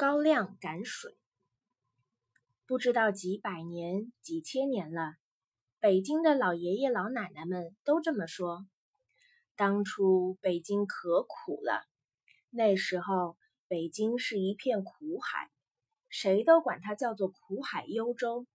高粱赶水，不知道几百年、几千年了，北京的老爷爷老奶奶们都这么说。当初北京可苦了，那时候北京是一片苦海，谁都管它叫做苦海幽州。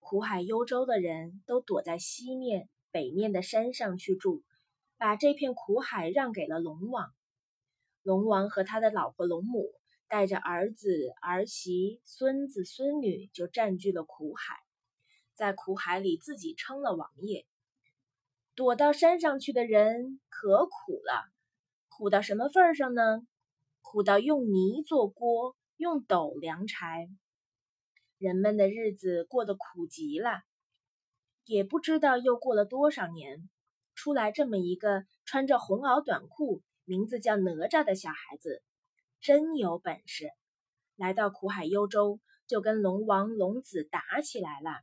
苦海幽州的人都躲在西面、北面的山上去住，把这片苦海让给了龙王。龙王和他的老婆龙母。带着儿子、儿媳、孙子、孙女，就占据了苦海，在苦海里自己称了王爷。躲到山上去的人可苦了，苦到什么份上呢？苦到用泥做锅，用斗量柴，人们的日子过得苦极了。也不知道又过了多少年，出来这么一个穿着红袄短裤、名字叫哪吒的小孩子。真有本事，来到苦海幽州，就跟龙王、龙子打起来了，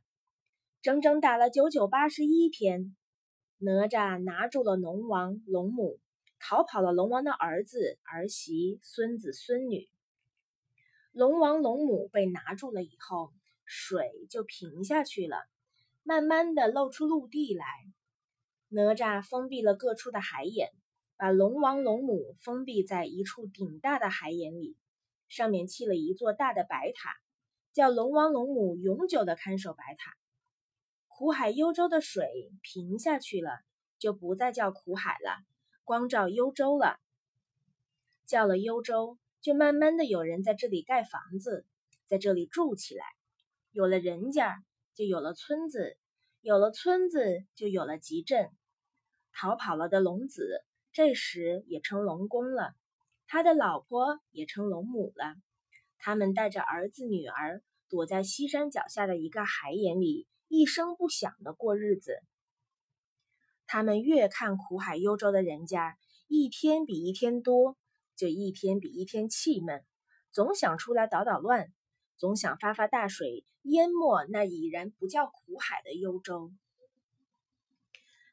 整整打了九九八十一天。哪吒拿住了龙王、龙母，逃跑了龙王的儿子、儿媳、孙子、孙女。龙王、龙母被拿住了以后，水就平下去了，慢慢的露出陆地来。哪吒封闭了各处的海眼。把龙王龙母封闭在一处顶大的海眼里，上面砌了一座大的白塔，叫龙王龙母永久的看守白塔。苦海幽州的水平下去了，就不再叫苦海了，光照幽州了。叫了幽州，就慢慢的有人在这里盖房子，在这里住起来。有了人家，就有了村子，有了村子，就有了集镇。逃跑了的龙子。这时也成龙公了，他的老婆也成龙母了。他们带着儿子女儿，躲在西山脚下的一个海眼里，一声不响的过日子。他们越看苦海幽州的人家一天比一天多，就一天比一天气闷，总想出来捣捣乱，总想发发大水，淹没那已然不叫苦海的幽州。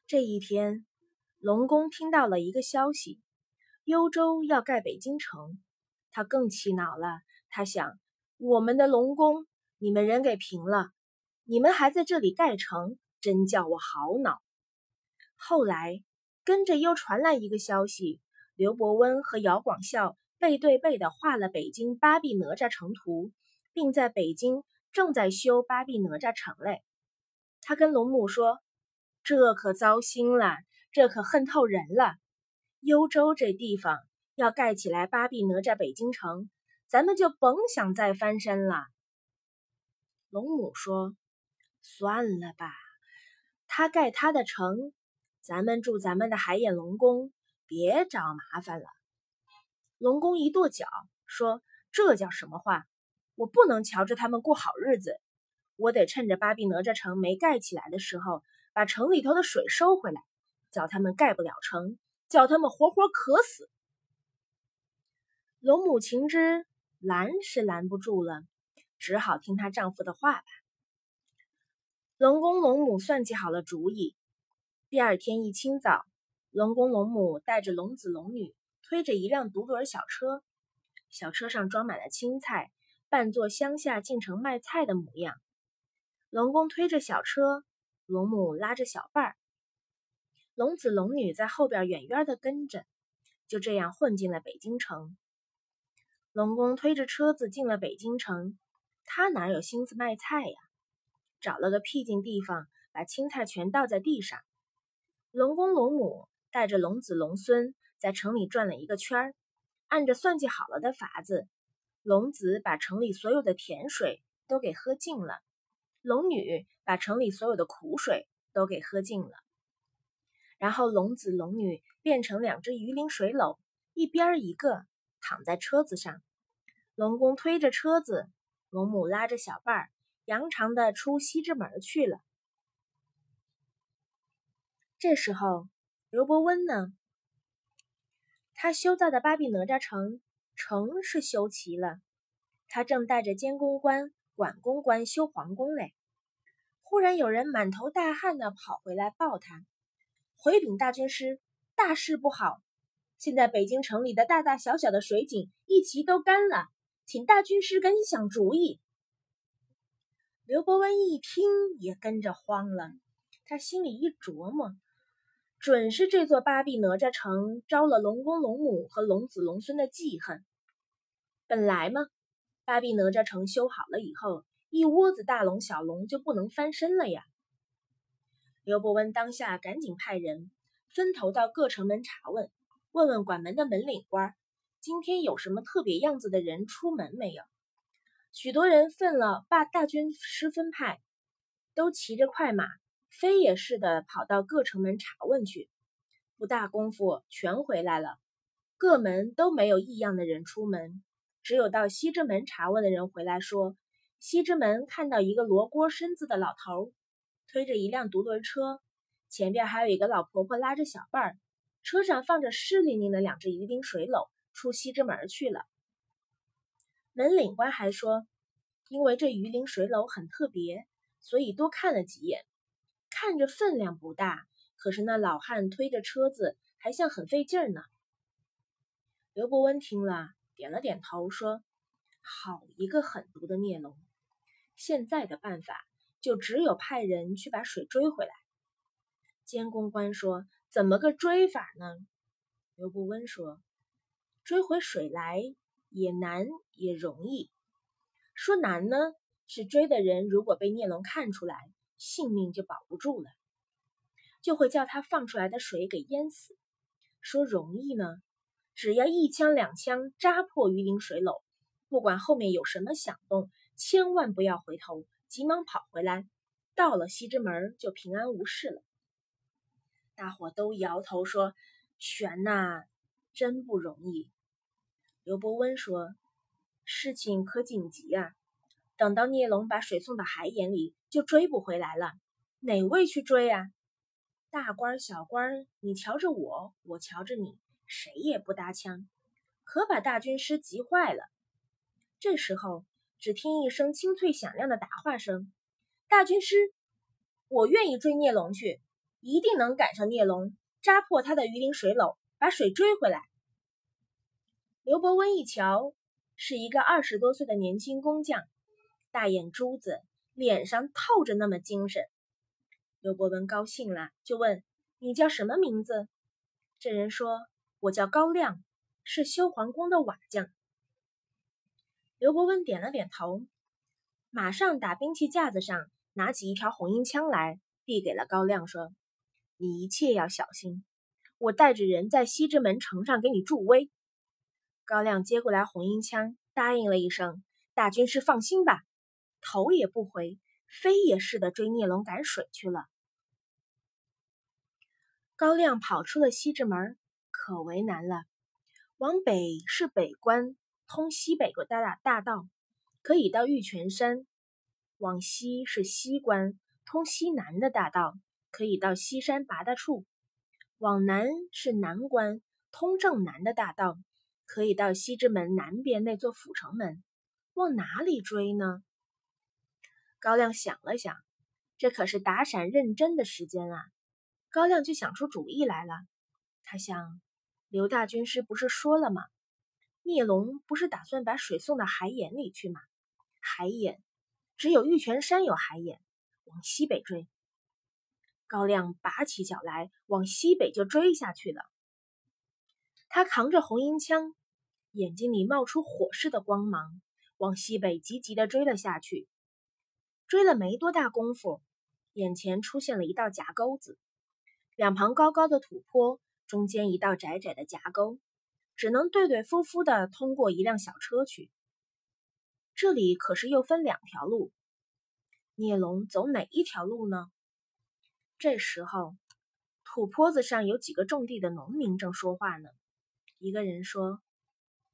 这一天。龙宫听到了一个消息，幽州要盖北京城，他更气恼了。他想：我们的龙宫，你们人给平了，你们还在这里盖城，真叫我好恼。后来跟着又传来一个消息，刘伯温和姚广孝背对背的画了北京八臂哪吒城图，并在北京正在修八臂哪吒城嘞。他跟龙母说：“这可糟心了。”这可恨透人了！幽州这地方要盖起来八臂哪吒北京城，咱们就甭想再翻身了。龙母说：“算了吧，他盖他的城，咱们住咱们的海眼龙宫，别找麻烦了。”龙宫一跺脚说：“这叫什么话？我不能瞧着他们过好日子，我得趁着八臂哪吒城没盖起来的时候，把城里头的水收回来。”叫他们盖不了城，叫他们活活渴死。龙母情知拦是拦不住了，只好听她丈夫的话吧。龙公龙母算计好了主意，第二天一清早，龙公龙母带着龙子龙女，推着一辆独轮小车，小车上装满了青菜，扮作乡下进城卖菜的模样。龙公推着小车，龙母拉着小伴儿。龙子龙女在后边远远的跟着，就这样混进了北京城。龙公推着车子进了北京城，他哪有心思卖菜呀？找了个僻静地方，把青菜全倒在地上。龙公龙母带着龙子龙孙在城里转了一个圈儿，按着算计好了的法子，龙子把城里所有的甜水都给喝尽了，龙女把城里所有的苦水都给喝尽了。然后龙子龙女变成两只鱼鳞水篓，一边一个躺在车子上。龙公推着车子，龙母拉着小伴儿，扬长的出西直门去了。这时候，刘伯温呢？他修造的八臂哪吒城，城是修齐了，他正带着监工官、管工官修皇宫嘞。忽然有人满头大汗的跑回来报他。回禀大军师，大事不好！现在北京城里的大大小小的水井一齐都干了，请大军师赶紧想主意。刘伯温一听也跟着慌了，他心里一琢磨，准是这座八臂哪吒城招了龙公龙母和龙子龙孙的记恨。本来嘛，八臂哪吒城修好了以后，一窝子大龙小龙就不能翻身了呀。刘伯温当下赶紧派人分头到各城门查问，问问管门的门领官，今天有什么特别样子的人出门没有？许多人奋了把大军师分派，都骑着快马，飞也似的跑到各城门查问去。不大功夫，全回来了。各门都没有异样的人出门，只有到西直门查问的人回来说，西直门看到一个罗锅身子的老头，推着一辆独轮车，前边还有一个老婆婆拉着小伴儿，车上放着湿淋淋的两只鱼鳞水篓，出西直门去了。门领官还说，因为这鱼鳞水篓很特别，所以多看了几眼。看着分量不大，可是那老汉推着车子还像很费劲呢。刘伯温听了，点了点头，说：“好一个狠毒的孽龙！现在的办法就只有派人去把水追回来。”监工官说：“怎么个追法呢？”刘伯温说：“追回水来。”也难也容易，说难呢，是追的人如果被孽龙看出来，性命就保不住了，就会叫他放出来的水给淹死。说容易呢，只要一枪两枪扎破鱼鳞水篓，不管后面有什么响动，千万不要回头，急忙跑回来，到了西直门就平安无事了。大伙都摇头说：“悬呐，真不容易。”刘伯温说：“事情可紧急啊！等到孽龙把水送到海眼里，就追不回来了。哪位去追啊？大官小官，你瞧着我，我瞧着你，谁也不搭腔，可把大军师急坏了。这时候，只听一声清脆响亮的答话声：‘大军师，我愿意追孽龙去，一定能赶上孽龙，扎破他的鱼鳞水篓，把水追回来。’”刘伯温一瞧，是一个二十多岁的年轻工匠，大眼珠子，脸上透着那么精神。刘伯温高兴了，就问：“你叫什么名字？”这人说：“我叫高亮，是修皇宫的瓦匠。”刘伯温点了点头，马上打兵器架子上拿起一条红缨枪来，递给了高亮，说：“你一切要小心，我带着人在西直门城上给你助威。”高亮接过来红缨枪，答应了一声：“大军师放心吧。”头也不回，飞也似的追孽龙赶水去了。高亮跑出了西直门，可为难了。往北是北关，通西北的大大大道，可以到玉泉山；往西是西关，通西南的大道，可以到西山八大处；往南是南关，通正南的大道。可以到西直门南边那座阜成门，往哪里追呢？高亮想了想，这可是打闪认真的时间啊！高亮就想出主意来了。他想，刘大军师不是说了吗？孽龙不是打算把水送到海眼里去吗？海眼只有玉泉山有海眼，往西北追。高亮拔起脚来，往西北就追下去了。他扛着红缨枪。眼睛里冒出火似的光芒，往西北急急地追了下去。追了没多大功夫，眼前出现了一道夹沟子，两旁高高的土坡，中间一道窄窄的夹沟，只能对对夫夫的通过一辆小车去。这里可是又分两条路，聂龙走哪一条路呢？这时候，土坡子上有几个种地的农民正说话呢。一个人说。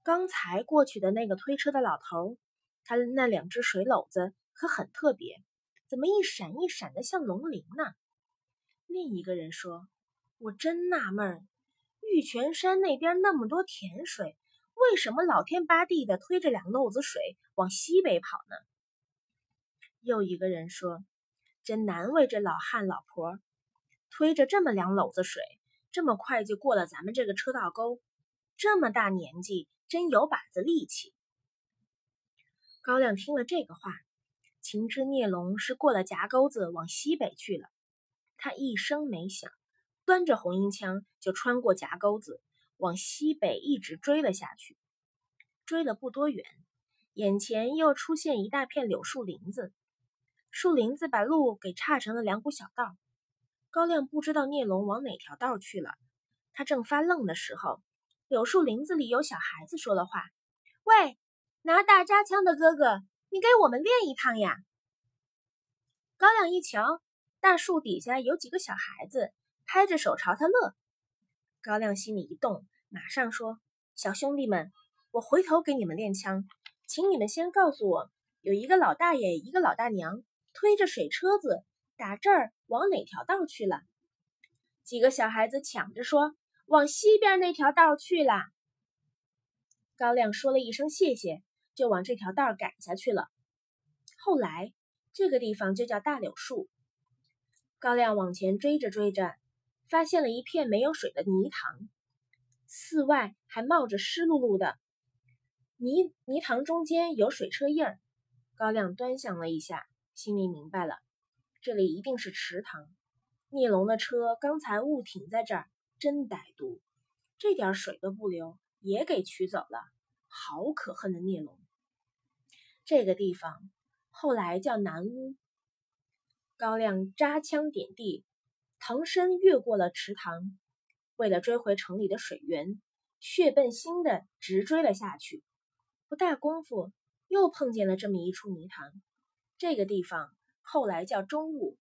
刚才过去的那个推车的老头，他那两只水篓子可很特别，怎么一闪一闪的像龙鳞呢？另一个人说：“我真纳闷，玉泉山那边那么多甜水，为什么老天八地的推着两篓子水往西北跑呢？”又一个人说：“真难为这老汉老婆，推着这么两篓子水，这么快就过了咱们这个车道沟，这么大年纪。”真有把子力气。高亮听了这个话，情知孽龙是过了夹沟子往西北去了。他一声没响，端着红缨枪就穿过夹沟子，往西北一直追了下去。追了不多远，眼前又出现一大片柳树林子，树林子把路给岔成了两股小道。高亮不知道孽龙往哪条道去了，他正发愣的时候，柳树林子里有小孩子说了话：“喂！”拿大扎枪的哥哥，你给我们练一趟呀！高亮一瞧，大树底下有几个小孩子，拍着手朝他乐。高亮心里一动，马上说：“小兄弟们，我回头给你们练枪，请你们先告诉我，有一个老大爷，一个老大娘，推着水车子，打这儿往哪条道去了？”几个小孩子抢着说：“往西边那条道去了。”高亮说了一声谢谢。就往这条道赶下去了。后来这个地方就叫大柳树。高亮往前追着追着，发现了一片没有水的泥塘，寺外还冒着湿漉漉的泥泥塘，中间有水车印儿。高亮端详了一下，心里明白了，这里一定是池塘。聂龙的车刚才误停在这儿，真歹毒，这点水都不留，也给取走了。好可恨的聂龙！这个地方后来叫南屋。高亮扎枪点地，腾身越过了池塘，为了追回城里的水源，血奔心的直追了下去。不大功夫，又碰见了这么一处泥塘。这个地方后来叫中屋。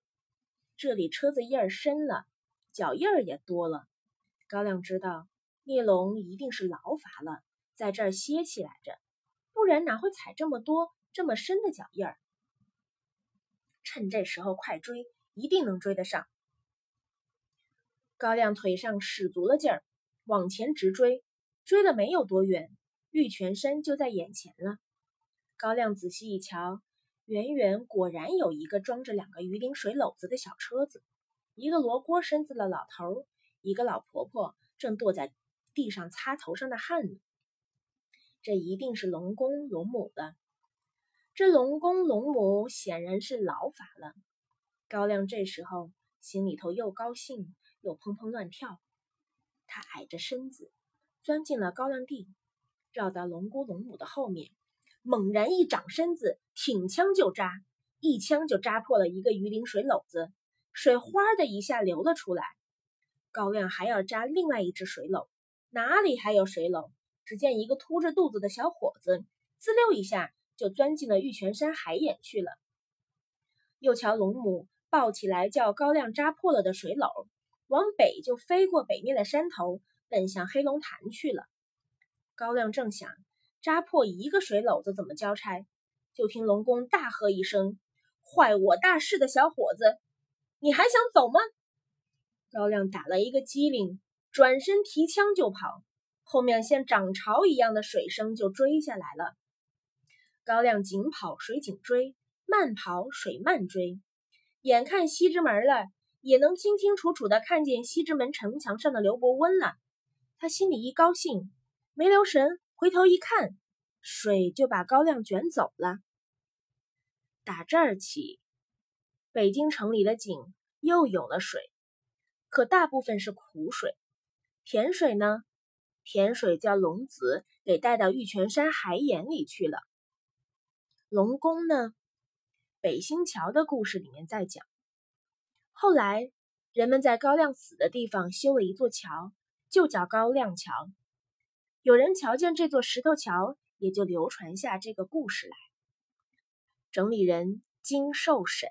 这里车子印儿深了，脚印儿也多了。高亮知道聂龙一定是劳乏了，在这儿歇起来着。不然哪会踩这么多、这么深的脚印儿？趁这时候快追，一定能追得上。高亮腿上使足了劲儿，往前直追。追了没有多远，玉泉山就在眼前了。高亮仔细一瞧，远远果然有一个装着两个鱼鳞水篓子的小车子，一个罗锅身子的老头，一个老婆婆正跺在地上擦头上的汗呢。这一定是龙公龙母的。这龙公龙母显然是老法了。高亮这时候心里头又高兴又砰砰乱跳。他矮着身子钻进了高粱地，绕到龙姑龙母的后面，猛然一长身子，挺枪就扎，一枪就扎破了一个鱼鳞水篓子，水哗的一下流了出来。高亮还要扎另外一只水篓，哪里还有水篓？只见一个凸着肚子的小伙子，滋溜一下就钻进了玉泉山海眼去了。又瞧龙母抱起来叫高亮扎破了的水篓，往北就飞过北面的山头，奔向黑龙潭去了。高亮正想扎破一个水篓子怎么交差，就听龙宫大喝一声：“坏我大事的小伙子，你还想走吗？”高亮打了一个激灵，转身提枪就跑。后面像涨潮一样的水声就追下来了。高亮紧跑，水紧追；慢跑，水慢追。眼看西直门了，也能清清楚楚的看见西直门城墙上的刘伯温了。他心里一高兴，没留神，回头一看，水就把高亮卷走了。打这儿起，北京城里的井又有了水，可大部分是苦水，甜水呢？甜水叫龙子给带到玉泉山海眼里去了。龙宫呢？北新桥的故事里面在讲。后来人们在高亮死的地方修了一座桥，就叫高亮桥。有人瞧见这座石头桥，也就流传下这个故事来。整理人：金寿审。